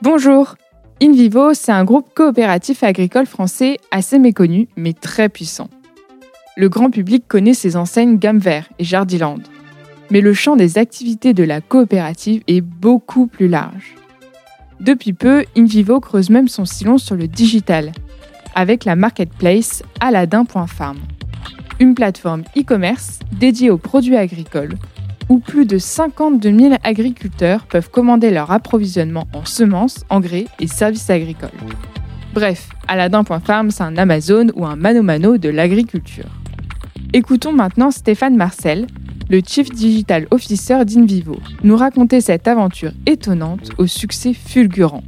Bonjour InVivo, c'est un groupe coopératif agricole français assez méconnu, mais très puissant. Le grand public connaît ses enseignes Gamme Vert et Jardiland. Mais le champ des activités de la coopérative est beaucoup plus large. Depuis peu, InVivo creuse même son sillon sur le digital, avec la marketplace Aladdin.farm, une plateforme e-commerce dédiée aux produits agricoles où plus de 52 000 agriculteurs peuvent commander leur approvisionnement en semences, engrais et services agricoles. Bref, Aladdin.farm, c'est un Amazon ou un mano-mano de l'agriculture. Écoutons maintenant Stéphane Marcel, le Chief Digital Officer d'Invivo, nous raconter cette aventure étonnante au succès fulgurant.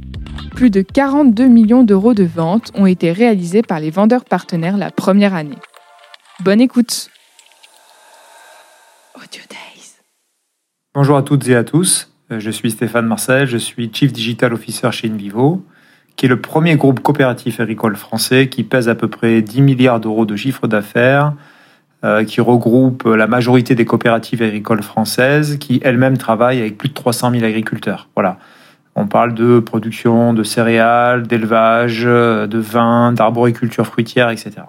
Plus de 42 millions d'euros de ventes ont été réalisés par les vendeurs partenaires la première année. Bonne écoute. Bonjour à toutes et à tous, euh, je suis Stéphane Marcel, je suis Chief Digital Officer chez Invivo, qui est le premier groupe coopératif agricole français qui pèse à peu près 10 milliards d'euros de chiffre d'affaires, euh, qui regroupe la majorité des coopératives agricoles françaises, qui elles-mêmes travaillent avec plus de 300 000 agriculteurs. Voilà. On parle de production de céréales, d'élevage, de vin, d'arboriculture fruitière, etc.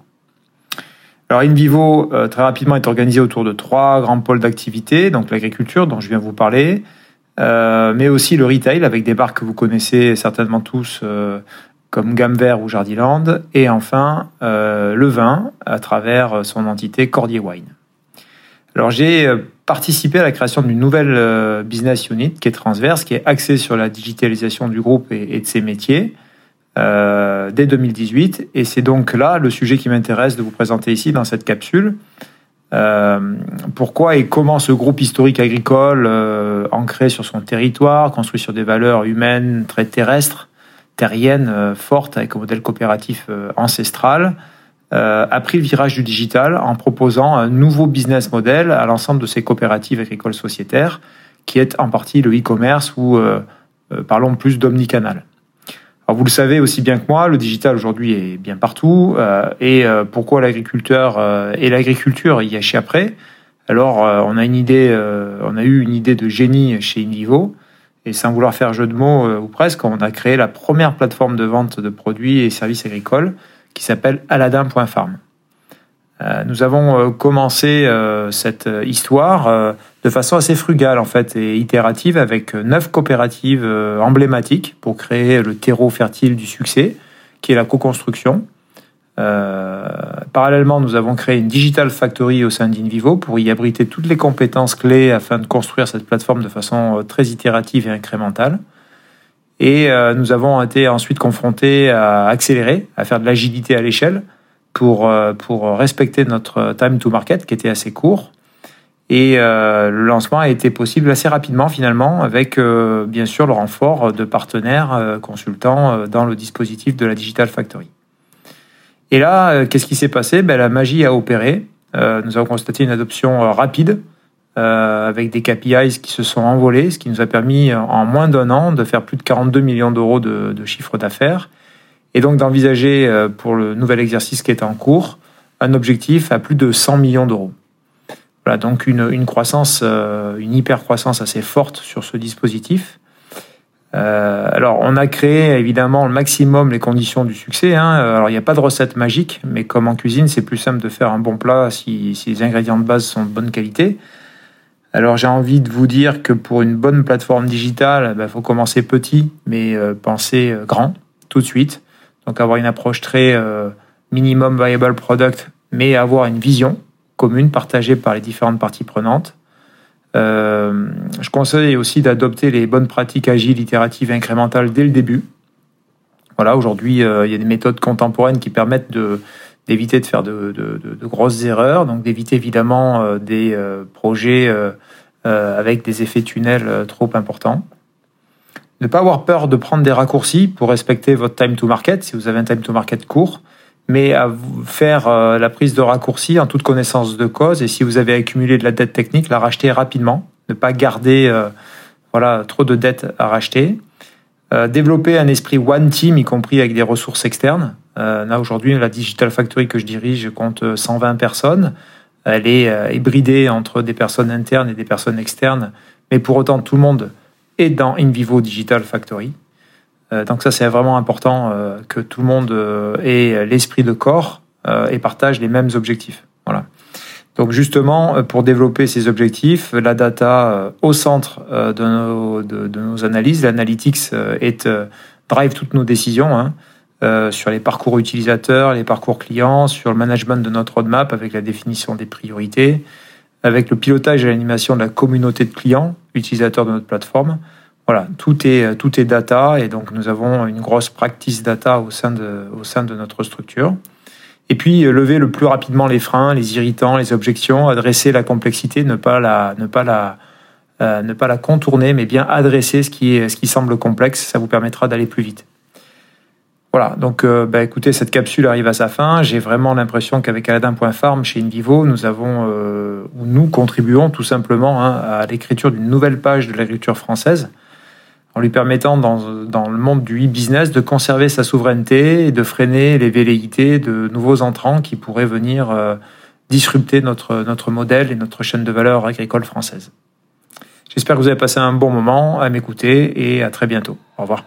Alors InVivo, euh, très rapidement, est organisé autour de trois grands pôles d'activité, donc l'agriculture dont je viens vous parler, euh, mais aussi le retail avec des marques que vous connaissez certainement tous, comme Gamme ou Jardiland, et enfin euh, le vin à travers son entité Cordier Wine. Alors j'ai euh, participé à la création d'une nouvelle euh, business unit qui est transverse, qui est axée sur la digitalisation du groupe et, de ses métiers dès 2018, et c'est donc là le sujet qui m'intéresse de vous présenter ici dans cette capsule. pourquoi et comment ce groupe historique agricole, ancré sur son territoire, construit sur des valeurs humaines très terrestres, terrienne euh, forte avec un modèle coopératif euh, ancestral, euh, a pris le virage du digital en proposant un nouveau business model à l'ensemble de ces coopératives agricoles sociétaires, qui est en partie le e-commerce ou parlons plus d'omnicanal. Alors vous le savez aussi bien que moi, le digital aujourd'hui est bien partout. et pourquoi l'agriculteur et l'agriculture y après Alors on a une idée, on a eu une idée de génie chez Invivo et sans vouloir faire jeu de mots euh, ou presque, on a créé la première plateforme de vente de produits et services agricoles qui s'appelle Aladdin.farm. Euh, nous avons euh, commencé cette histoire de façon assez frugale en fait et itérative avec neuf coopératives emblématiques pour créer le terreau fertile du succès, qui est la co-construction. Euh, parallèlement, nous avons créé une Digital Factory au sein d'Invivo pour y abriter toutes les compétences clés afin de construire cette plateforme de façon euh, très itérative et incrémentale. Et euh, nous avons été ensuite confrontés à accélérer, à faire de l'agilité à l'échelle pour, pour respecter notre time to market qui était assez court. Et le lancement a été possible assez rapidement finalement avec bien sûr le renfort de partenaires consultants dans le dispositif de la Digital Factory. Et là, euh, qu'est-ce qui s'est passé? Ben, La magie a opéré. Euh, nous avons constaté une adoption euh, rapide avec des KPIs qui se sont envolés, ce qui nous a permis en moins d'un an de faire plus de 42 millions d'euros de, de chiffre d'affaires et donc d'envisager pour le nouvel exercice qui est en cours un objectif à plus de 100 millions d'euros. Voilà donc une, une croissance, une hyper croissance assez forte sur ce dispositif. Euh, alors, on a créé évidemment le maximum les conditions du succès. Hein. Alors, il n'y a pas de recette magique, mais comme en cuisine, c'est plus simple de faire un bon plat si, les ingrédients de base sont de bonne qualité. Alors, j'ai envie de vous dire que pour une bonne plateforme digitale, il ben, faut commencer petit, mais euh, penser euh, grand tout de suite. Donc, avoir une approche très minimum viable product, mais avoir une vision commune partagée par les différentes parties prenantes. Euh, je conseille aussi d'adopter les bonnes pratiques agiles, itératives et incrémentales dès le début. Voilà, aujourd'hui, euh, il y a des méthodes contemporaines qui permettent d'éviter de faire de, grosses erreurs, donc d'éviter évidemment euh, des projets avec des effets tunnels trop importants. Ne pas avoir peur de prendre des raccourcis pour respecter votre time to market, si vous avez un time to market court mais à faire euh, la prise de raccourci en toute connaissance de cause. Et si vous avez accumulé de la dette technique, la racheter rapidement, ne pas garder euh, voilà trop de dettes à racheter. Euh, développer un esprit one team, y compris avec des ressources externes. là aujourd'hui, la Digital Factory que je dirige compte 120 personnes. Elle est hybridée entre des personnes internes et des personnes externes, mais pour autant tout le monde est dans InVivo Digital Factory. Donc ça, c'est vraiment important que tout le monde ait l'esprit de corps et partage les mêmes objectifs. Voilà. Donc justement, pour développer ces objectifs, la data au centre de nos, analyses, l'analytics drive toutes nos décisions. Hein. Euh, sur les parcours utilisateurs, les parcours clients, sur le management de notre roadmap avec la définition des priorités, avec le pilotage et l'animation de la communauté de clients, utilisateurs de notre plateforme. Voilà, tout est, tout est data et donc nous avons une grosse practice data au sein de, au sein de notre structure. Et puis euh, lever le plus rapidement les freins, les irritants, les objections, adresser la complexité, ne pas la, ne pas la, euh, ne pas la contourner, mais bien adresser ce qui, est, ce qui semble complexe. Ça vous permettra d'aller plus vite. Voilà, donc euh, bah, écoutez, cette capsule arrive à sa fin. J'ai vraiment l'impression qu'avec Aladdin.farm chez InVivo, nous avons, euh, nous contribuons tout simplement hein, à l'écriture d'une nouvelle page de l'agriculture française, en lui permettant dans, dans le monde du e-business de conserver sa souveraineté et de freiner les velléités de nouveaux entrants qui pourraient venir euh, disrupter notre, notre modèle et notre chaîne de valeur agricole française. J'espère que vous avez passé un bon moment à m'écouter et à très bientôt. Au revoir.